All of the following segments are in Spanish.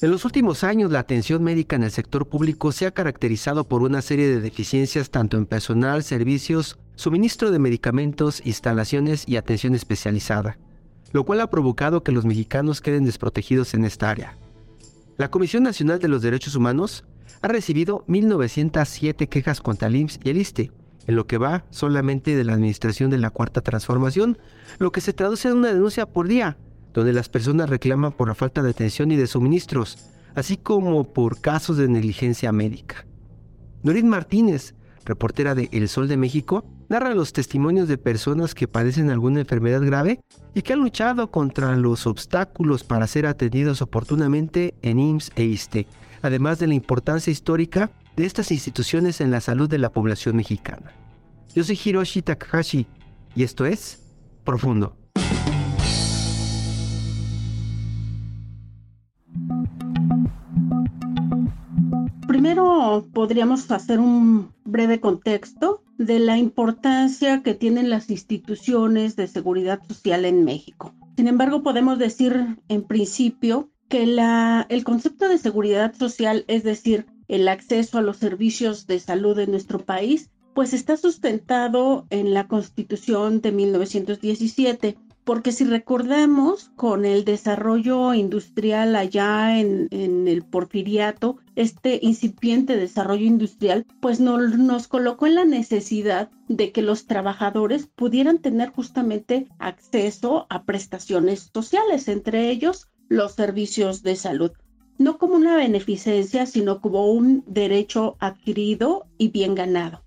En los últimos años, la atención médica en el sector público se ha caracterizado por una serie de deficiencias tanto en personal, servicios, suministro de medicamentos, instalaciones y atención especializada, lo cual ha provocado que los mexicanos queden desprotegidos en esta área. La Comisión Nacional de los Derechos Humanos ha recibido 1.907 quejas contra el IMSS y el ISTE, en lo que va solamente de la administración de la Cuarta Transformación, lo que se traduce en una denuncia por día, donde las personas reclaman por la falta de atención y de suministros, así como por casos de negligencia médica. Norit Martínez, reportera de El Sol de México, narra los testimonios de personas que padecen alguna enfermedad grave y que han luchado contra los obstáculos para ser atendidos oportunamente en IMSS e ISTE, además de la importancia histórica de estas instituciones en la salud de la población mexicana. Yo soy Hiroshi Takahashi y esto es Profundo. Primero podríamos hacer un breve contexto de la importancia que tienen las instituciones de seguridad social en México. Sin embargo, podemos decir en principio que el concepto de seguridad social, es decir, el acceso a los servicios de salud en nuestro país, pues está sustentado en la Constitución de 1917 porque si recordamos con el desarrollo industrial allá en, el porfiriato, este incipiente desarrollo industrial, pues nos colocó en la necesidad de que los trabajadores pudieran tener justamente acceso a prestaciones sociales, entre ellos los servicios de salud no como una beneficencia, sino como un derecho adquirido y bien ganado.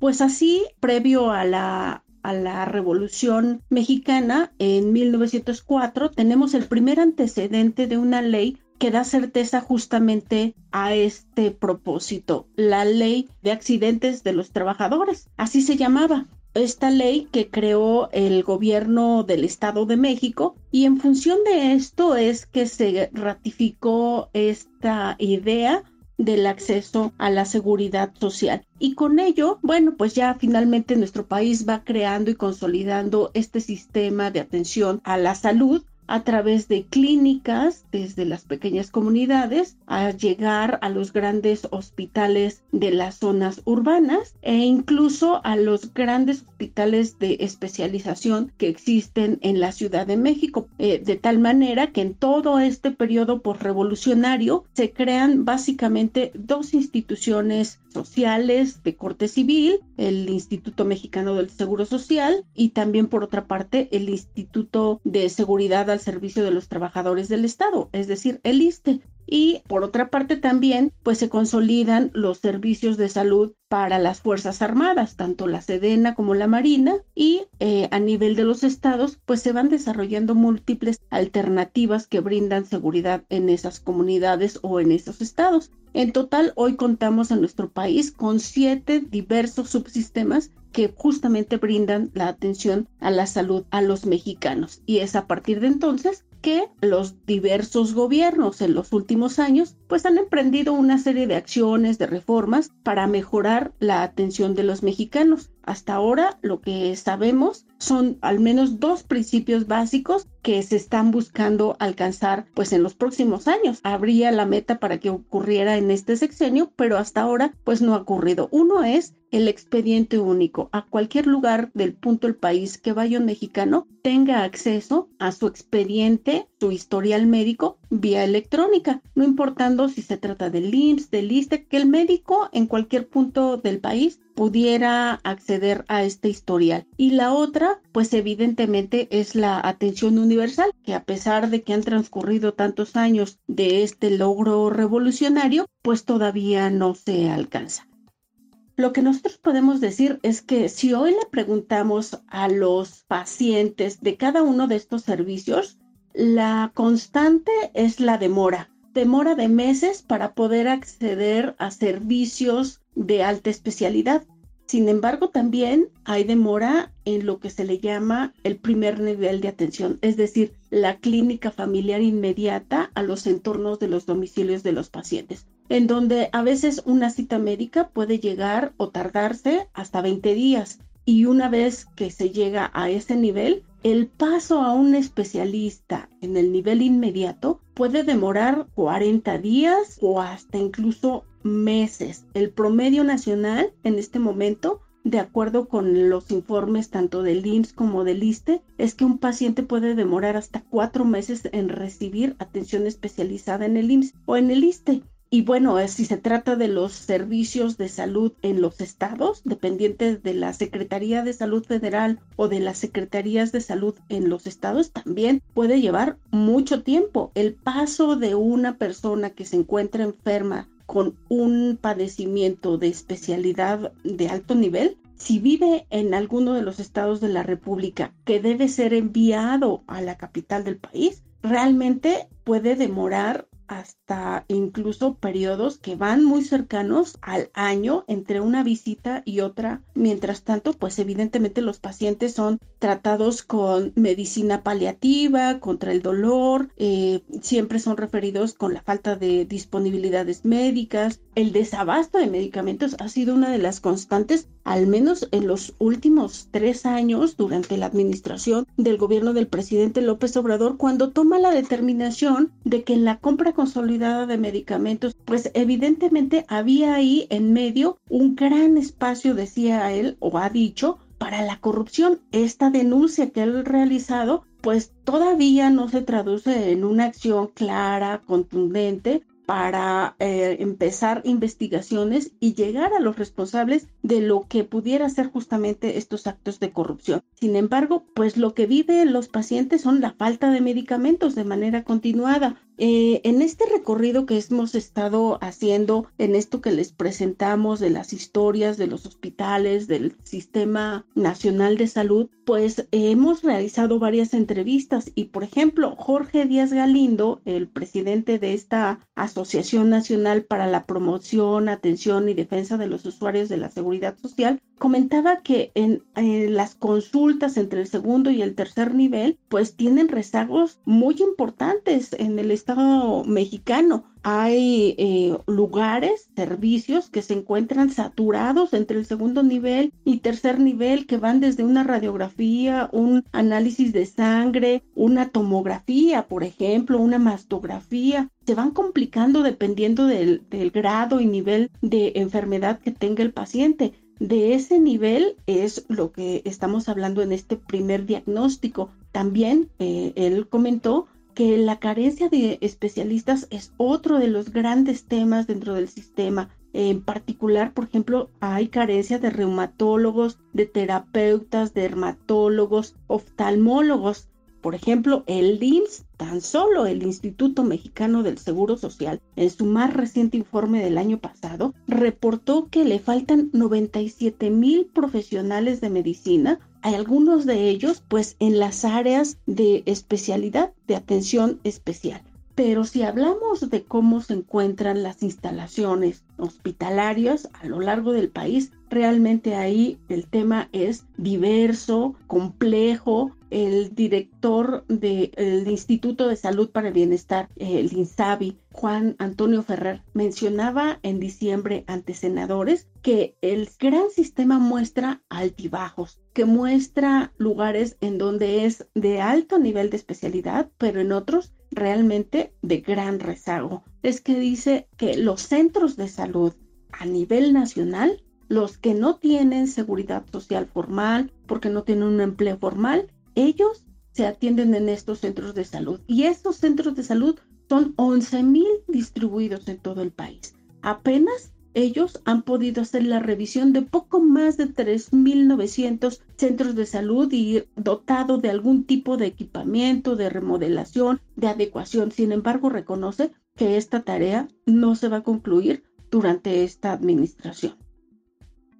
Pues así, previo a la a la Revolución Mexicana en 1904, tenemos el primer antecedente de una ley que da certeza justamente a este propósito, la ley de accidentes de los trabajadores, así se llamaba. Esta ley que creó el gobierno del Estado de México y en función de esto es que se ratificó esta idea del acceso a la seguridad social. Y con ello, bueno, pues ya finalmente nuestro país va creando y consolidando este sistema de atención a la salud a través de clínicas desde las pequeñas comunidades a llegar a los grandes hospitales de las zonas urbanas e incluso a los grandes hospitales de especialización que existen en la Ciudad de México, eh, de tal manera que en todo este periodo postrevolucionario se crean básicamente dos instituciones sociales de corte civil, el Instituto Mexicano del Seguro Social y también por otra parte el Instituto de Seguridad al Servicio de los Trabajadores del Estado, es decir, el ISTE. Y por otra parte también, pues se consolidan los servicios de salud para las Fuerzas Armadas, tanto la Sedena como la Marina, y eh, a nivel de los estados, pues se van desarrollando múltiples alternativas que brindan seguridad en esas comunidades o en esos estados. En total, hoy contamos en nuestro país con siete diversos subsistemas que justamente brindan la atención a la salud a los mexicanos. Y es a partir de entonces que los diversos gobiernos en los últimos años pues han emprendido una serie de acciones, de reformas para mejorar la atención de los mexicanos. Hasta ahora lo que sabemos son al menos dos principios básicos que se están buscando alcanzar pues en los próximos años. Habría la meta para que ocurriera en este sexenio, pero hasta ahora pues no ha ocurrido. Uno es el expediente único. A cualquier lugar del punto del país que vaya un mexicano tenga acceso a su expediente, su historial médico vía electrónica, no importando si se trata del IMSS, del ISTE, que el médico en cualquier punto del país pudiera acceder a este historial. Y la otra, pues evidentemente es la atención universal, que a pesar de que han transcurrido tantos años de este logro revolucionario, pues todavía no se alcanza. Lo que nosotros podemos decir es que si hoy le preguntamos a los pacientes de cada uno de estos servicios, la constante es la demora. Demora de meses para poder acceder a servicios de alta especialidad. Sin embargo, también hay demora en lo que se le llama el primer nivel de atención, es decir, la clínica familiar inmediata a los entornos de los domicilios de los pacientes, en donde a veces una cita médica puede llegar o tardarse hasta 20 días. Y una vez que se llega a ese nivel, el paso a un especialista en el nivel inmediato puede demorar 40 días o hasta incluso meses. El promedio nacional en este momento, de acuerdo con los informes tanto del IMSS como del ISTE, es que un paciente puede demorar hasta cuatro meses en recibir atención especializada en el IMSS o en el ISTE. Y bueno, eh, si se trata de los servicios de salud en los estados, dependientes de la Secretaría de Salud Federal o de las Secretarías de Salud en los estados, también puede llevar mucho tiempo. El paso de una persona que se encuentra enferma con un padecimiento de especialidad de alto nivel, si vive en alguno de los estados de la República que debe ser enviado a la capital del país, realmente puede demorar hasta incluso periodos que van muy cercanos al año entre una visita y otra. Mientras tanto, pues evidentemente los pacientes son tratados con medicina paliativa, contra el dolor, eh, siempre son referidos con la falta de disponibilidades médicas. El desabasto de medicamentos ha sido una de las constantes, al menos en los últimos tres años durante la administración del gobierno del presidente López Obrador, cuando toma la determinación de que en la compra consolidada de medicamentos, pues evidentemente había ahí en medio un gran espacio, decía él o ha dicho, para la corrupción. Esta denuncia que él ha realizado, pues todavía no se traduce en una acción clara, contundente, para eh, empezar investigaciones y llegar a los responsables de lo que pudiera ser justamente estos actos de corrupción. Sin embargo, pues lo que viven los pacientes son la falta de medicamentos de manera continuada. Eh, en este recorrido que hemos estado haciendo, en esto que les presentamos de las historias de los hospitales, del Sistema Nacional de Salud, pues hemos realizado varias entrevistas y, por ejemplo, Jorge Díaz Galindo, el presidente de esta Asociación Nacional para la Promoción, Atención y Defensa de los Usuarios de la Seguridad Social, comentaba que en, las consultas entre el segundo y el tercer nivel, pues tienen rezagos muy importantes en el Estado mexicano. Hay eh, lugares, servicios que se encuentran saturados entre el segundo nivel y tercer nivel, que van desde una radiografía, un análisis de sangre, una tomografía, por ejemplo, una mastografía. Se van complicando dependiendo del grado y nivel de enfermedad que tenga el paciente de ese nivel es lo que estamos hablando en este primer diagnóstico. También eh, él comentó que la carencia de especialistas es otro de los grandes temas dentro del sistema. En particular, por ejemplo, hay carencia de reumatólogos, de terapeutas, dermatólogos, oftalmólogos. Por ejemplo, el IMSS, tan solo el Instituto Mexicano del Seguro Social, en su más reciente informe del año pasado, reportó que le faltan 97 mil profesionales de medicina, algunos de ellos pues en las áreas de especialidad de atención especial. Pero si hablamos de cómo se encuentran las instalaciones hospitalarias a lo largo del país, realmente ahí el tema es diverso, complejo. El director del Instituto de Salud para el Bienestar, el INSABI, Juan Antonio Ferrer, mencionaba en diciembre ante senadores que el gran sistema muestra altibajos, que muestra lugares en donde es de alto nivel de especialidad, pero en otros realmente de gran rezago. Es que dice que los centros de salud a nivel nacional los que no tienen seguridad social formal, porque no tienen un empleo formal, ellos se atienden en estos centros de salud. Y estos centros de salud son 11 mil distribuidos en todo el país. Apenas ellos han podido hacer la revisión de poco más de 3.900 centros de salud y dotado de algún tipo de equipamiento, de remodelación, de adecuación. Sin embargo, reconoce que esta tarea no se va a concluir durante esta administración.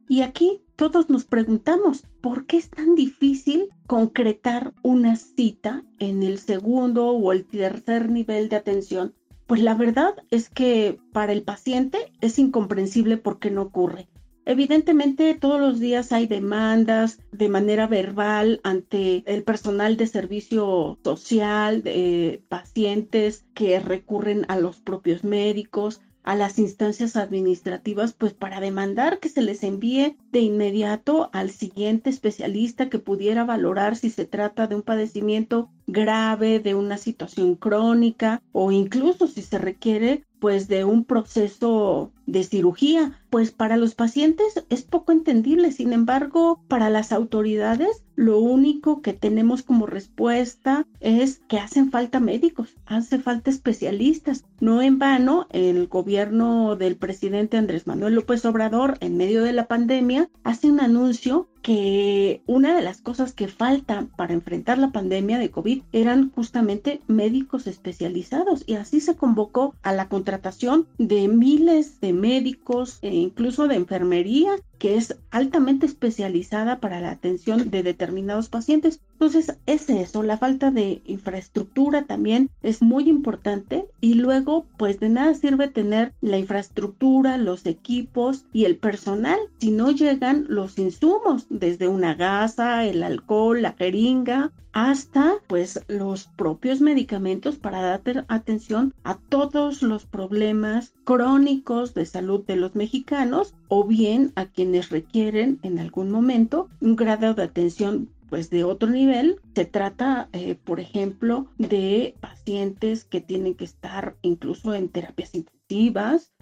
Y aquí todos nos preguntamos, ¿por qué es tan difícil concretar una cita en el segundo o el tercer nivel de atención? Pues la verdad es que para el paciente es incomprensible por qué no ocurre. Evidentemente, todos los días hay demandas de manera verbal ante el personal de servicio social, de pacientes que recurren a los propios médicos, a las instancias administrativas pues para demandar que se les envíe de inmediato al siguiente especialista que pudiera valorar si se trata de un padecimiento grave, de una situación crónica o incluso si se requiere pues de un proceso de cirugía, pues para los pacientes es poco entendible, sin embargo, para las autoridades lo único que tenemos como respuesta es que hacen falta médicos, hace falta especialistas. No en vano, el gobierno del presidente Andrés Manuel López Obrador, en medio de la pandemia, hace un anuncio que una de las cosas que faltan para enfrentar la pandemia de COVID eran justamente médicos especializados y así se convocó a la contratación de miles de médicos e incluso de enfermería que es altamente especializada para la atención de determinados pacientes. Entonces, es eso, la falta de infraestructura también es muy importante y luego, pues de nada sirve tener la infraestructura, los equipos y el personal si no llegan los insumos, desde una gasa, el alcohol, la jeringa, hasta pues los propios medicamentos para dar atención a todos los problemas crónicos de salud de los mexicanos o bien a quienes requieren en algún momento un grado de atención pues de otro nivel. Se trata, eh, por ejemplo, de pacientes que tienen que estar incluso en terapias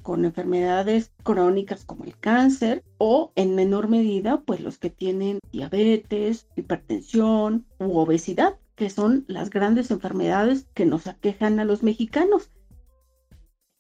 con enfermedades crónicas como el cáncer o en menor medida, pues los que tienen diabetes, hipertensión u obesidad, que son las grandes enfermedades que nos aquejan a los mexicanos.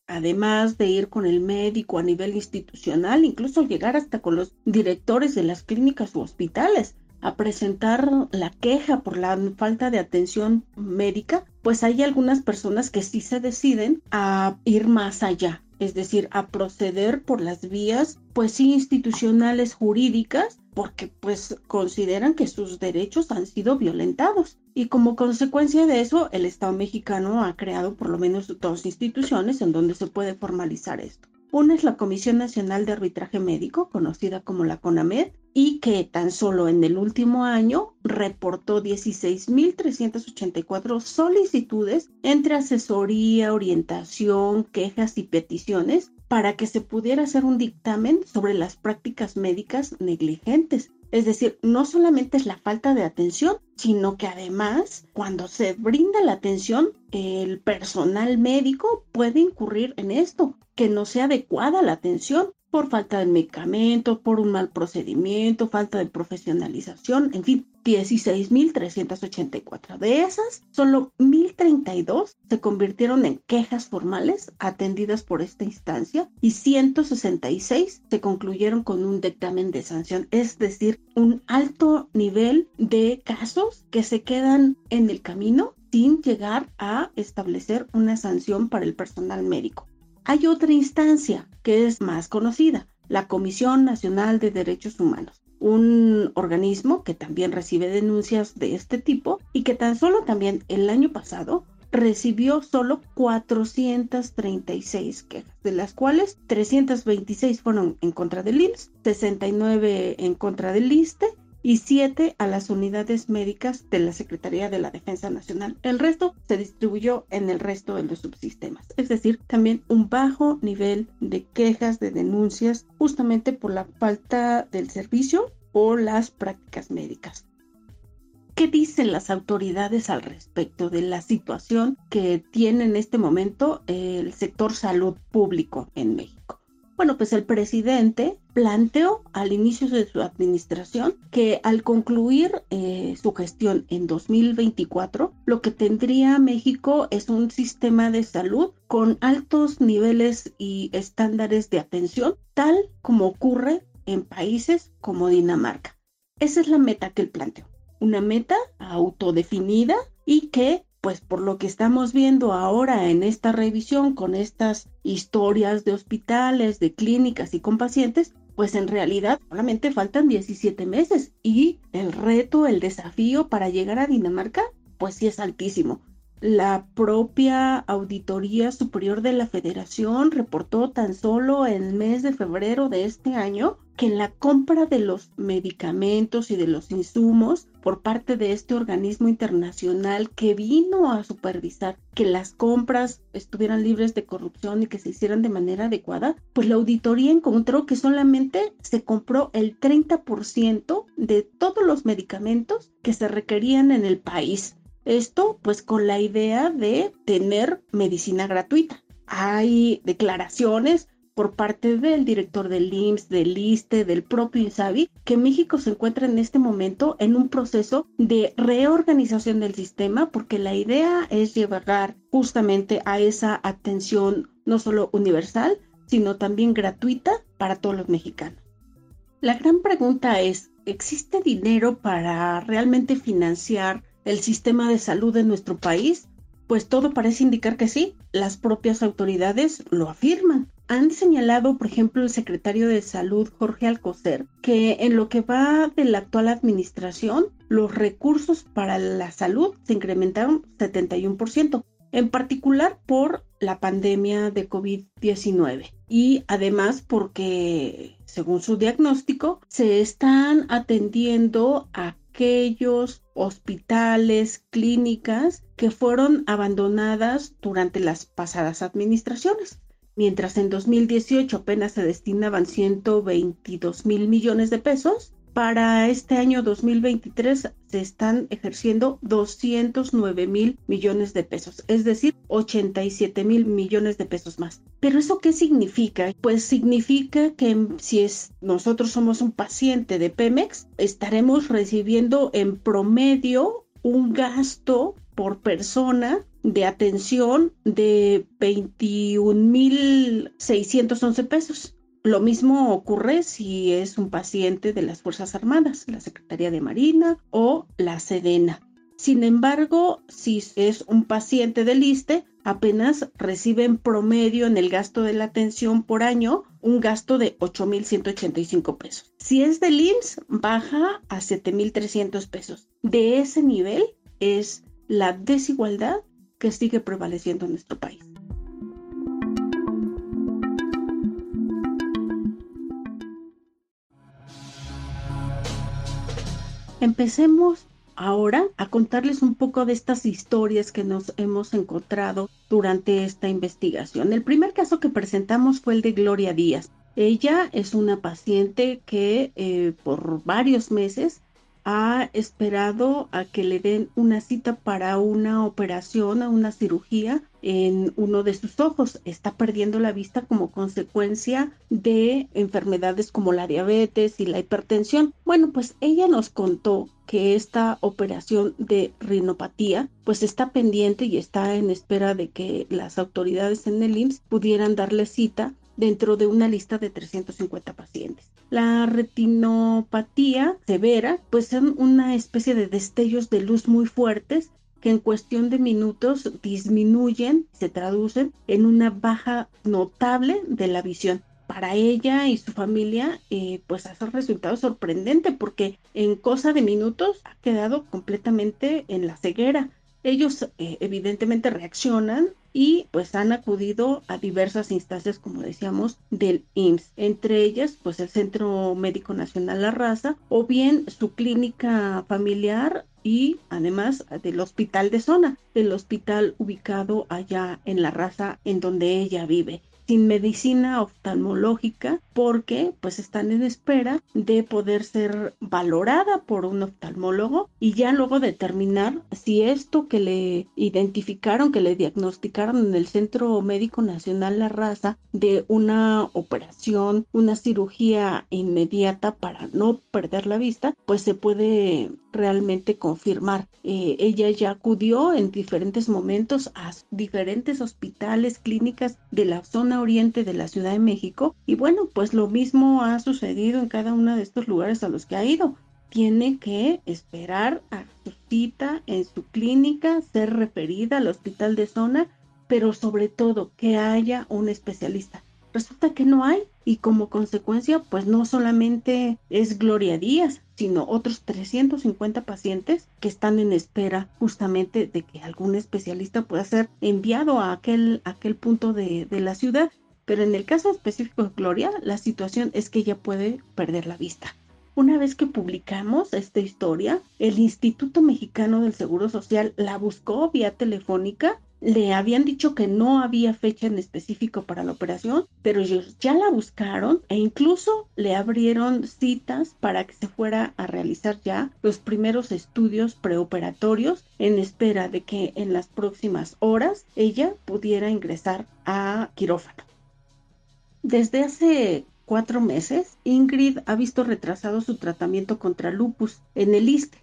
Además de ir con el médico a nivel institucional, incluso llegar hasta con los directores de las clínicas u hospitales a presentar la queja por la falta de atención médica, pues hay algunas personas que sí se deciden a ir más allá, es decir, a proceder por las vías, pues sí, institucionales jurídicas, porque pues consideran que sus derechos han sido violentados. Y como consecuencia de eso, el Estado mexicano ha creado por lo menos dos instituciones en donde se puede formalizar esto. Una es la Comisión Nacional de Arbitraje Médico, conocida como la CONAMED, y que tan solo en el último año reportó 16.384 solicitudes entre asesoría, orientación, quejas y peticiones para que se pudiera hacer un dictamen sobre las prácticas médicas negligentes. Es decir, no solamente es la falta de atención, sino que además, cuando se brinda la atención, el personal médico puede incurrir en esto, que no sea adecuada la atención por falta de medicamentos, por un mal procedimiento, falta de profesionalización, en fin, 16.384. De esas, solo 1.032 se convirtieron en quejas formales atendidas por esta instancia y 166 se concluyeron con un dictamen de sanción, es decir, un alto nivel de casos que se quedan en el camino sin llegar a establecer una sanción para el personal médico. Hay otra instancia que es más conocida, la Comisión Nacional de Derechos Humanos, un organismo que también recibe denuncias de este tipo y que tan solo también el año pasado recibió solo 436 quejas, de las cuales 326 fueron en contra del IMSS, 69 en contra del ISTE y siete a las unidades médicas de la Secretaría de la Defensa Nacional. El resto se distribuyó en el resto de los subsistemas, es decir, también un bajo nivel de quejas, de denuncias, justamente por la falta del servicio o las prácticas médicas. ¿Qué dicen las autoridades al respecto de la situación que tiene en este momento el sector salud público en México? Bueno, pues el presidente planteó al inicio de su administración que al concluir eh, su gestión en 2024, lo que tendría México es un sistema de salud con altos niveles y estándares de atención, tal como ocurre en países como Dinamarca. Esa es la meta que él planteó, una meta autodefinida y que pues por lo que estamos viendo ahora en esta revisión con estas historias de hospitales, de clínicas y con pacientes, pues en realidad solamente faltan 17 meses y el reto, el desafío para llegar a Dinamarca, pues sí es altísimo. La propia Auditoría Superior de la Federación reportó tan solo el mes de febrero de este año que en la compra de los medicamentos y de los insumos por parte de este organismo internacional que vino a supervisar que las compras estuvieran libres de corrupción y que se hicieran de manera adecuada, pues la auditoría encontró que solamente se compró el 30% de todos los medicamentos que se requerían en el país. Esto pues con la idea de tener medicina gratuita. Hay declaraciones por parte del director del IMSS, del ISTE, del propio INSABI, que México se encuentra en este momento en un proceso de reorganización del sistema porque la idea es llevar justamente a esa atención no solo universal, sino también gratuita para todos los mexicanos. La gran pregunta es, ¿existe dinero para realmente financiar el sistema de salud de nuestro país? Pues todo parece indicar que sí, las propias autoridades lo afirman. Han señalado, por ejemplo, el secretario de Salud, Jorge Alcocer, que en lo que va de la actual administración, los recursos para la salud se incrementaron 71%, en particular por la pandemia de COVID-19 y además porque, según su diagnóstico, se están atendiendo aquellos hospitales, clínicas que fueron abandonadas durante las pasadas administraciones. Mientras en 2018 apenas se destinaban 122 mil millones de pesos, para este año 2023 se están ejerciendo 209 mil millones de pesos, es decir, 87 mil millones de pesos más. ¿Pero eso qué significa? Pues significa que si es, nosotros somos un paciente de Pemex, estaremos recibiendo en promedio un gasto por persona de atención de 21.611 pesos. Lo mismo ocurre si es un paciente de las Fuerzas Armadas, la Secretaría de Marina o la Sedena. Sin embargo, si es un paciente del ISTE, apenas recibe en promedio en el gasto de la atención por año un gasto de 8.185 pesos. Si es del IMSS, baja a 7.300 pesos. De ese nivel es la desigualdad que sigue prevaleciendo en nuestro país. Empecemos ahora a contarles un poco de estas historias que nos hemos encontrado durante esta investigación. El primer caso que presentamos fue el de Gloria Díaz. Ella es una paciente que eh, por varios meses ha esperado a que le den una cita para una operación, a una cirugía en uno de sus ojos. Está perdiendo la vista como consecuencia de enfermedades como la diabetes y la hipertensión. Bueno, pues ella nos contó que esta operación de rinopatía pues está pendiente y está en espera de que las autoridades en el IMSS pudieran darle cita dentro de una lista de 350 pacientes. La retinopatía severa pues son una especie de destellos de luz muy fuertes que en cuestión de minutos disminuyen, se traducen en una baja notable de la visión. Para ella y su familia, eh, pues hace resultado sorprendente porque en cosa de minutos ha quedado completamente en la ceguera. Ellos eh, evidentemente reaccionan y pues han acudido a diversas instancias, como decíamos, del IMSS, entre ellas pues el Centro Médico Nacional La Raza o bien su clínica familiar y además del hospital de zona, del hospital ubicado allá en La Raza en donde ella vive sin medicina oftalmológica porque pues están en espera de poder ser valorada por un oftalmólogo y ya luego determinar si esto que le identificaron, que le diagnosticaron en el Centro Médico Nacional La Raza de una operación, una cirugía inmediata para no perder la vista, pues se puede realmente confirmar. Eh, ella ya acudió en diferentes momentos a diferentes hospitales, clínicas de la zona oriente de la Ciudad de México y bueno, pues lo mismo ha sucedido en cada uno de estos lugares a los que ha ido. Tiene que esperar a su cita en su clínica, ser referida al hospital de zona, pero sobre todo que haya un especialista resulta que no hay y como consecuencia pues no solamente es Gloria Díaz, sino otros 350 pacientes que están en espera justamente de que algún especialista pueda ser enviado a aquel, aquel punto de, de la ciudad. Pero en el caso específico de Gloria, la situación es que ella puede perder la vista. Una vez que publicamos esta historia, el Instituto Mexicano del Seguro Social la buscó vía telefónica. Le habían dicho que no había fecha en específico para la operación, pero ellos ya la buscaron e incluso le abrieron citas para que se fuera a realizar ya los primeros estudios preoperatorios en espera de que en las próximas horas ella pudiera ingresar a quirófano. Desde hace cuatro meses, Ingrid ha visto retrasado su tratamiento contra lupus en el ISTE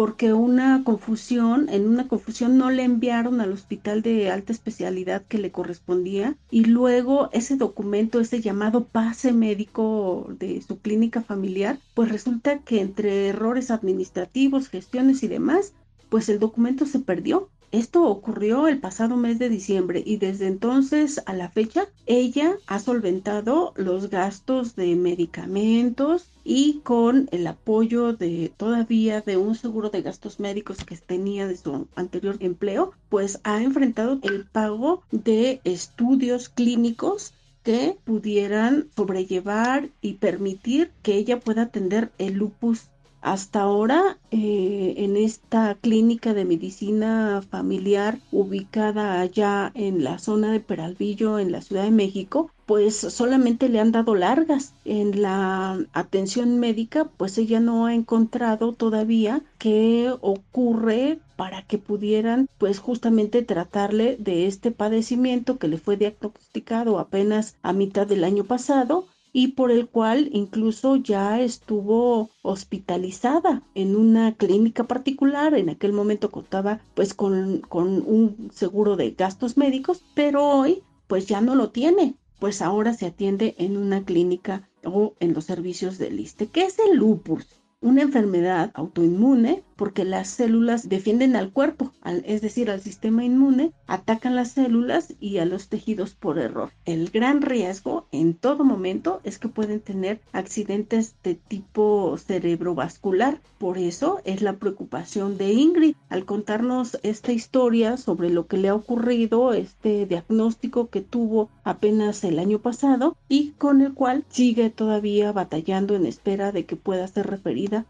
porque una confusión, en una confusión no le enviaron al hospital de alta especialidad que le correspondía y luego ese documento, ese llamado pase médico de su clínica familiar, pues resulta que entre errores administrativos, gestiones y demás, pues el documento se perdió esto ocurrió el pasado mes de diciembre y desde entonces a la fecha ella ha solventado los gastos de medicamentos y con el apoyo de todavía de un seguro de gastos médicos que tenía de su anterior empleo, pues ha enfrentado el pago de estudios clínicos que pudieran sobrellevar y permitir que ella pueda atender el lupus hasta ahora, eh, en esta clínica de medicina familiar ubicada allá en la zona de Peralvillo, en la Ciudad de México, pues solamente le han dado largas. En la atención médica, pues ella no ha encontrado todavía qué ocurre para que pudieran pues justamente tratarle de este padecimiento que le fue diagnosticado apenas a mitad del año pasado y por el cual incluso ya estuvo hospitalizada en una clínica particular. En aquel momento contaba pues con, con un seguro de gastos médicos, pero hoy pues ya no lo tiene, pues ahora se atiende en una clínica o en los servicios del ISTE. ¿Qué es el lupus? Una enfermedad autoinmune porque las células defienden al cuerpo, es decir, al sistema inmune, atacan las células y a los tejidos por error. El gran riesgo en todo momento es que pueden tener accidentes de tipo cerebrovascular. Por eso es la preocupación de Ingrid al contarnos esta historia sobre lo que le ha ocurrido, este diagnóstico que tuvo apenas el año pasado y con el cual sigue todavía batallando en espera de que pueda ser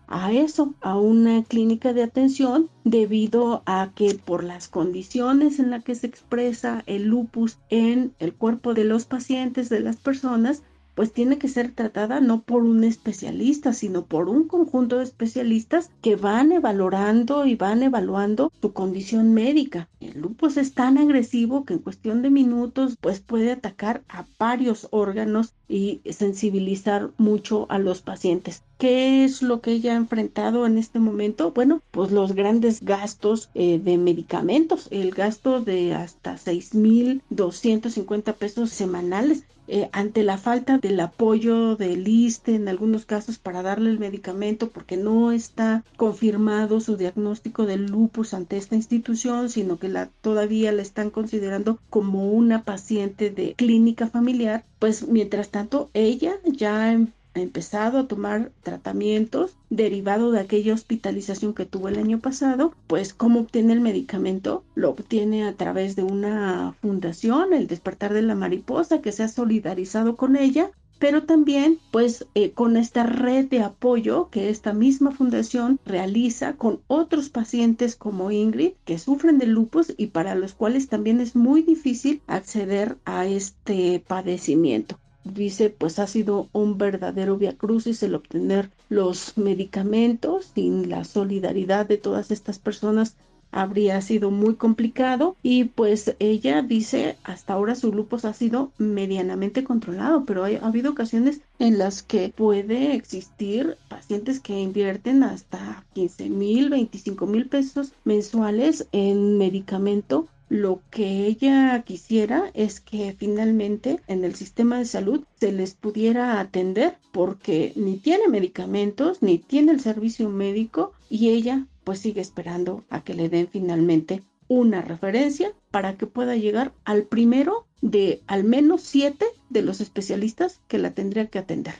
a eso, a una clínica de atención debido a que por las condiciones en las que se expresa el lupus en el cuerpo de los pacientes, de las personas, pues tiene que ser tratada no por un especialista, sino por un conjunto de especialistas que van evaluando y van evaluando su condición médica. El lupus es tan agresivo que en cuestión de minutos pues puede atacar a varios órganos y sensibilizar mucho a los pacientes. ¿Qué es lo que ella ha enfrentado en este momento? Bueno, pues los grandes gastos eh, de medicamentos, el gasto de hasta 6.250 pesos semanales eh, ante la falta del apoyo del ISTE en algunos casos para darle el medicamento porque no está confirmado su diagnóstico de lupus ante esta institución, sino que la, todavía la están considerando como una paciente de clínica familiar, pues mientras tanto ella ya ha empezado a tomar tratamientos derivado de aquella hospitalización que tuvo el año pasado, pues cómo obtiene el medicamento, lo obtiene a través de una fundación, el despertar de la mariposa, que se ha solidarizado con ella, pero también pues eh, con esta red de apoyo que esta misma fundación realiza con otros pacientes como Ingrid que sufren de lupus y para los cuales también es muy difícil acceder a este padecimiento dice pues ha sido un verdadero viacrucis el obtener los medicamentos sin la solidaridad de todas estas personas habría sido muy complicado. Y pues ella dice hasta ahora su lupus ha sido medianamente controlado pero ha habido ocasiones en las que puede existir pacientes que invierten hasta 15 mil 25 mil pesos mensuales en medicamento lo que ella quisiera es que finalmente en el sistema de salud se les pudiera atender porque ni tiene medicamentos, ni tiene el servicio médico y ella pues sigue esperando a que le den finalmente una referencia para que pueda llegar al primero de al menos siete de los especialistas que la tendrían que atender.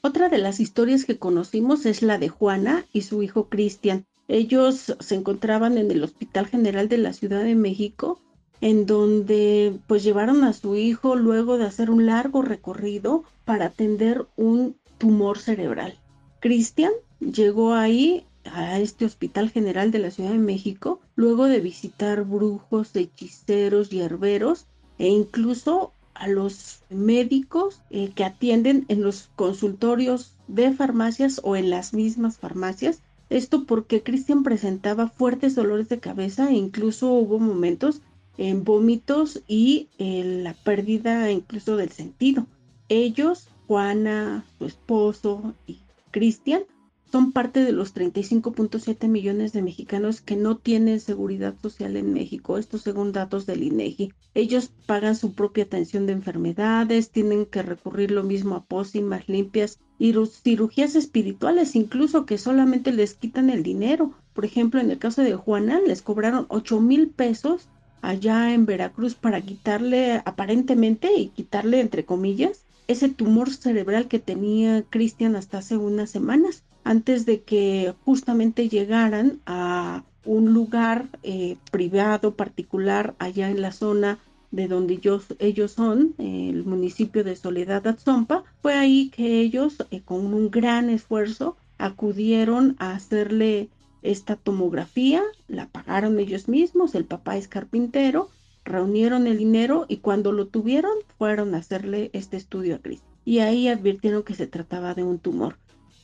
Otra de las historias que conocimos es la de Juana y su hijo Cristian. Ellos se encontraban en el Hospital General de la Ciudad de México, en donde pues llevaron a su hijo luego de hacer un largo recorrido para atender un tumor cerebral. Cristian llegó ahí a este Hospital General de la Ciudad de México luego de visitar brujos, hechiceros y herberos e incluso a los médicos eh, que atienden en los consultorios de farmacias o en las mismas farmacias. Esto porque Cristian presentaba fuertes dolores de cabeza e incluso hubo momentos en vómitos y en la pérdida incluso del sentido. Ellos, Juana, su esposo y Cristian, son parte de los 35.7 millones de mexicanos que no tienen seguridad social en México. Esto según datos del INEGI. Ellos pagan su propia atención de enfermedades, tienen que recurrir lo mismo a pócimas limpias y cirugías espirituales, incluso que solamente les quitan el dinero. Por ejemplo, en el caso de Juana, les cobraron 8 mil pesos allá en Veracruz para quitarle, aparentemente, y quitarle entre comillas, ese tumor cerebral que tenía Cristian hasta hace unas semanas antes de que justamente llegaran a un lugar eh, privado, particular, allá en la zona de donde ellos, ellos son, el municipio de Soledad Atzompa, fue ahí que ellos, eh, con un gran esfuerzo, acudieron a hacerle esta tomografía, la pagaron ellos mismos, el papá es carpintero, reunieron el dinero y cuando lo tuvieron fueron a hacerle este estudio a Cris. Y ahí advirtieron que se trataba de un tumor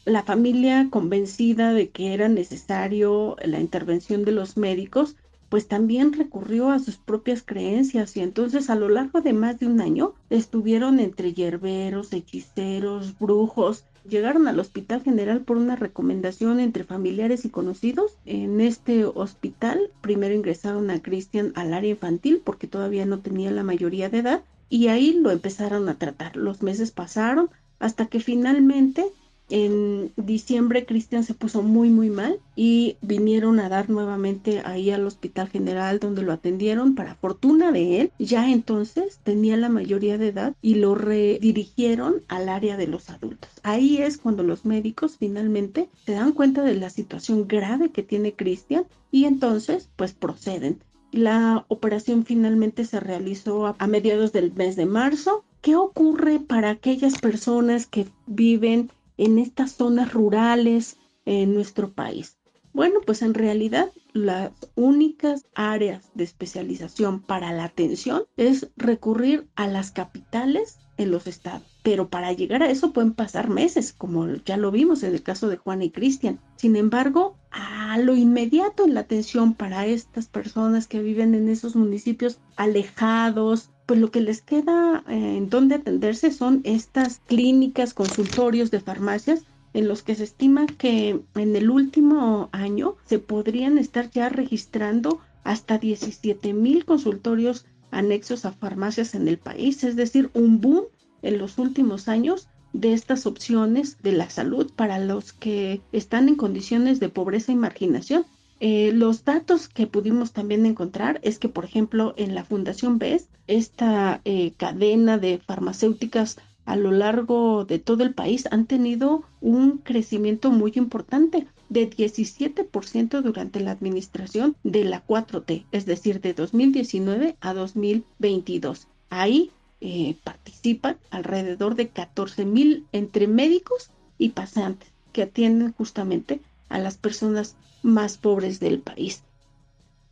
la familia convencida de que era necesario la intervención de los médicos, pues también recurrió a sus propias creencias y entonces a lo largo de más de un año estuvieron entre yerberos, hechiceros, brujos, llegaron al Hospital General por una recomendación entre familiares y conocidos. En este hospital primero ingresaron a Cristian al área infantil porque todavía no tenía la mayoría de edad y ahí lo empezaron a tratar. Los meses pasaron hasta que finalmente en diciembre Cristian se puso muy muy mal y vinieron a dar nuevamente ahí al hospital general donde lo atendieron. Para fortuna de él, ya entonces tenía la mayoría de edad y lo redirigieron al área de los adultos. Ahí es cuando los médicos finalmente se dan cuenta de la situación grave que tiene Cristian y entonces pues proceden. La operación finalmente se realizó a, mediados del mes de marzo. ¿Qué ocurre para aquellas personas que viven en estas zonas rurales en nuestro país? Bueno, pues en realidad las únicas áreas de especialización para la atención es recurrir a las capitales en los estados. Pero para llegar a eso pueden pasar meses, como ya lo vimos en el caso de Juana y Cristian. Sin embargo, a lo inmediato en la atención para estas personas que viven en esos municipios alejados, pues lo que les queda eh, en donde atenderse son estas clínicas, consultorios de farmacias en los que se estima que en el último año se podrían estar ya registrando hasta 17 mil consultorios anexos a farmacias en el país, es decir, un boom en los últimos años de estas opciones de la salud para los que están en condiciones de pobreza y marginación. Eh, los datos que pudimos también encontrar es que, por ejemplo, en la Fundación BES, esta eh, cadena de farmacéuticas a lo largo de todo el país han tenido un crecimiento muy importante de 17% durante la administración de la 4T, es decir, de 2019 a 2022. Ahí eh, participan alrededor de 14 mil entre médicos y pasantes que atienden justamente a las personas más pobres del país.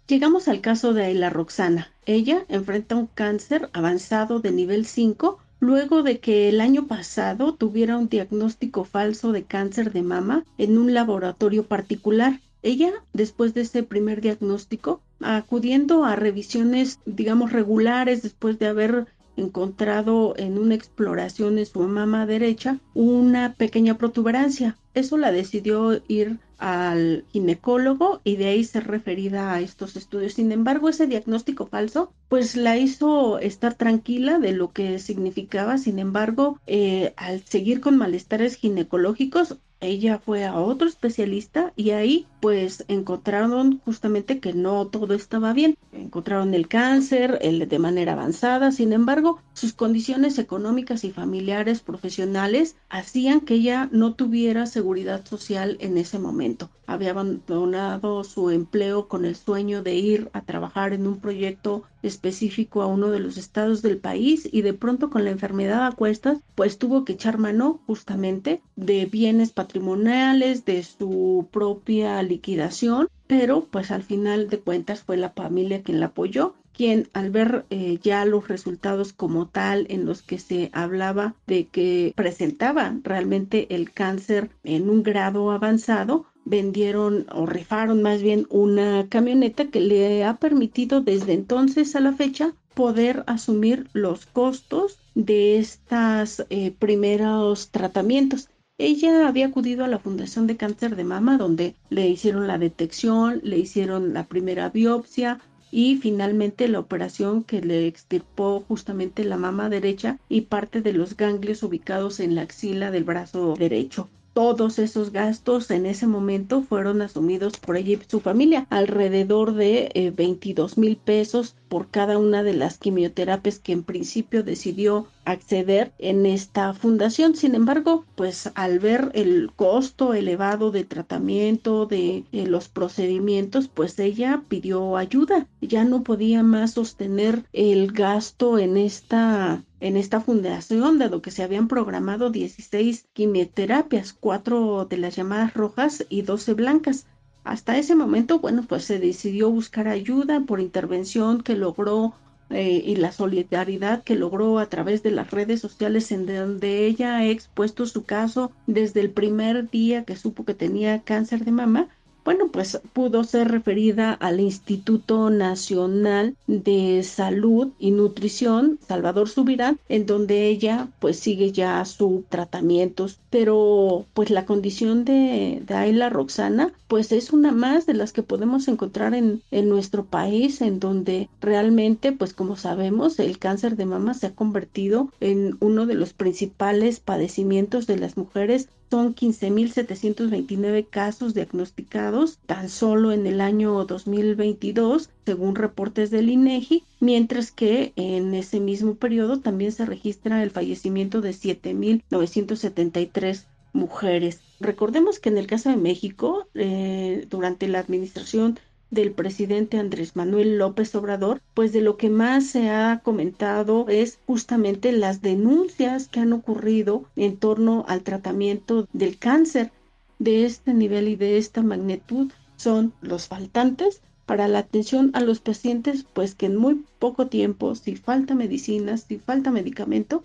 Llegamos al caso de la Roxana. Ella enfrenta un cáncer avanzado de nivel 5 luego de que el año pasado tuviera un diagnóstico falso de cáncer de mama en un laboratorio particular. Ella, después de ese primer diagnóstico, acudiendo a revisiones, digamos, regulares, después de haber encontrado en una exploración en su mama derecha una pequeña protuberancia. Eso la decidió ir al ginecólogo y de ahí ser referida a estos estudios. Sin embargo, ese diagnóstico falso pues la hizo estar tranquila de lo que significaba. Sin embargo, eh, al seguir con malestares ginecológicos, ella fue a otro especialista y ahí pues encontraron justamente que no todo estaba bien. Encontraron el cáncer el de manera avanzada, sin embargo, sus condiciones económicas y familiares profesionales hacían que ella no tuviera seguridad social en ese momento. Había abandonado su empleo con el sueño de ir a trabajar en un proyecto específico a uno de los estados del país y de pronto con la enfermedad a cuestas pues tuvo que echar mano justamente de bienes patrimoniales, de su propia liquidación, pero pues al final de cuentas fue la familia quien la apoyó quien al ver eh, ya los resultados como tal en los que se hablaba de que presentaba realmente el cáncer en un grado avanzado, vendieron o rifaron más bien una camioneta que le ha permitido desde entonces a la fecha poder asumir los costos de estos eh, primeros tratamientos. Ella había acudido a la Fundación de Cáncer de Mama, donde le hicieron la detección, le hicieron la primera biopsia y finalmente la operación que le extirpó justamente la mama derecha y parte de los ganglios ubicados en la axila del brazo derecho todos esos gastos en ese momento fueron asumidos por ella y su familia, alrededor de 22 eh, mil pesos por cada una de las quimioterapias que en principio decidió acceder en esta fundación. Sin embargo, pues al ver el costo elevado de tratamiento, de eh, los procedimientos, pues ella pidió ayuda. Ya no podía más sostener el gasto en esta en esta fundación, dado que se habían programado 16 quimioterapias, cuatro de las llamadas rojas y 12 blancas. Hasta ese momento, bueno, pues se decidió buscar ayuda por intervención que logró eh, y la solidaridad que logró a través de las redes sociales en donde ella ha expuesto su caso desde el primer día que supo que tenía cáncer de mama bueno, pues pudo ser referida al Instituto Nacional de Salud y Nutrición, Salvador Subirán, en donde ella pues sigue ya sus tratamientos, pero pues la condición de, de Ayla Roxana pues es una más de las que podemos encontrar en, en nuestro país, en donde realmente pues como sabemos el cáncer de mama se ha convertido en uno de los principales padecimientos de las mujeres son 15.729 casos diagnosticados tan solo en el año 2022, según reportes del INEGI, mientras que en ese mismo periodo también se registra el fallecimiento de 7.973 mujeres. Recordemos que en el caso de México, eh, durante la administración del presidente Andrés Manuel López Obrador, pues de lo que más se ha comentado es justamente las denuncias que han ocurrido en torno al tratamiento del cáncer de este nivel y de esta magnitud. Son los faltantes para la atención a los pacientes, pues que en muy poco tiempo, si falta medicinas, si falta medicamento,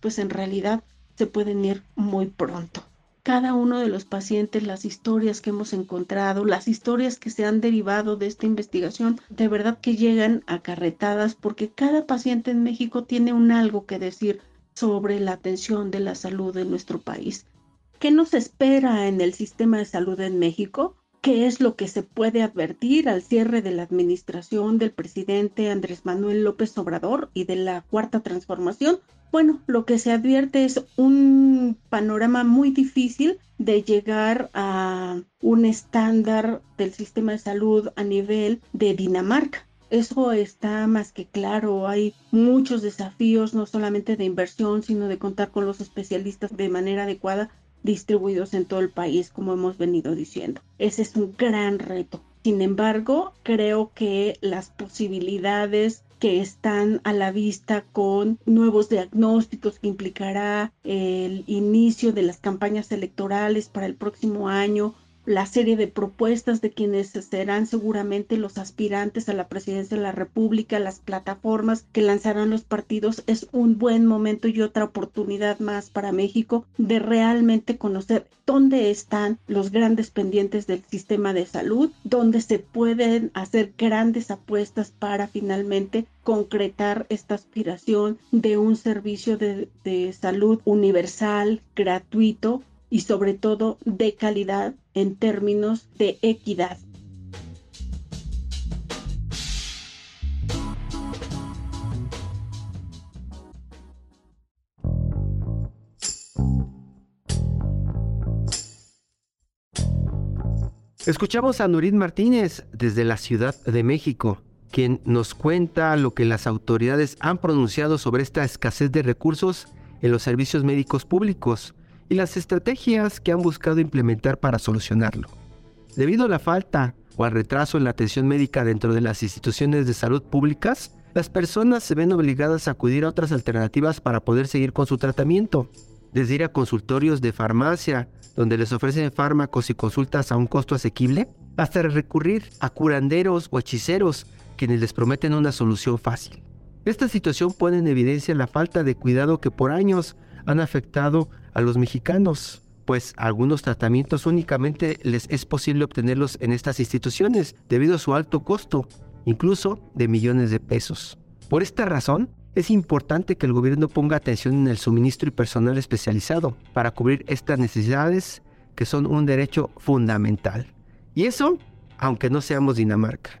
pues en realidad se pueden ir muy pronto cada uno de los pacientes, las historias que hemos encontrado, las historias que se han derivado de esta investigación, de verdad que llegan acarretadas porque cada paciente en México tiene un algo que decir sobre la atención de la salud de nuestro país. ¿Qué nos espera en el sistema de salud en México? ¿Qué es lo que se puede advertir al cierre de la administración del presidente Andrés Manuel López Obrador y de la cuarta transformación? Bueno, lo que se advierte es un panorama muy difícil de llegar a un estándar del sistema de salud a nivel de Dinamarca. Eso está más que claro. Hay muchos desafíos, no solamente de inversión, sino de contar con los especialistas de manera adecuada distribuidos en todo el país, como hemos venido diciendo. Ese es un gran reto. Sin embargo, creo que las posibilidades que están a la vista con nuevos diagnósticos que implicará el inicio de las campañas electorales para el próximo año, la serie de propuestas de quienes serán seguramente los aspirantes a la presidencia de la República, las plataformas que lanzarán los partidos, es un buen momento y otra oportunidad más para México de realmente conocer dónde están los grandes pendientes del sistema de salud, dónde se pueden hacer grandes apuestas para finalmente concretar esta aspiración de un servicio de, de salud universal, gratuito y sobre todo de calidad en términos de equidad. Escuchamos a Nurit Martínez desde la Ciudad de México, quien nos cuenta lo que las autoridades han pronunciado sobre esta escasez de recursos en los servicios médicos públicos y las estrategias que han buscado implementar para solucionarlo. Debido a la falta o al retraso en la atención médica dentro de las instituciones de salud públicas, las personas se ven obligadas a acudir a otras alternativas para poder seguir con su tratamiento, desde ir a consultorios de farmacia, donde les ofrecen fármacos y consultas a un costo asequible, hasta recurrir a curanderos o hechiceros, quienes les prometen una solución fácil. Esta situación pone en evidencia la falta de cuidado que por años han afectado a los mexicanos, pues algunos tratamientos únicamente les es posible obtenerlos en estas instituciones debido a su alto costo, incluso de millones de pesos. Por esta razón, es importante que el gobierno ponga atención en el suministro y personal especializado para cubrir estas necesidades que son un derecho fundamental. Y eso, aunque no seamos Dinamarca.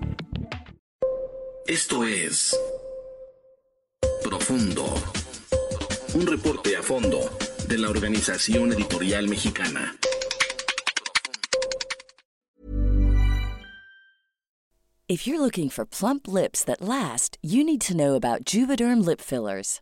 Esto es Profundo. Un reporte a fondo de la Organización Editorial Mexicana. If you're looking for plump lips that last, you need to know about Juvederm lip fillers.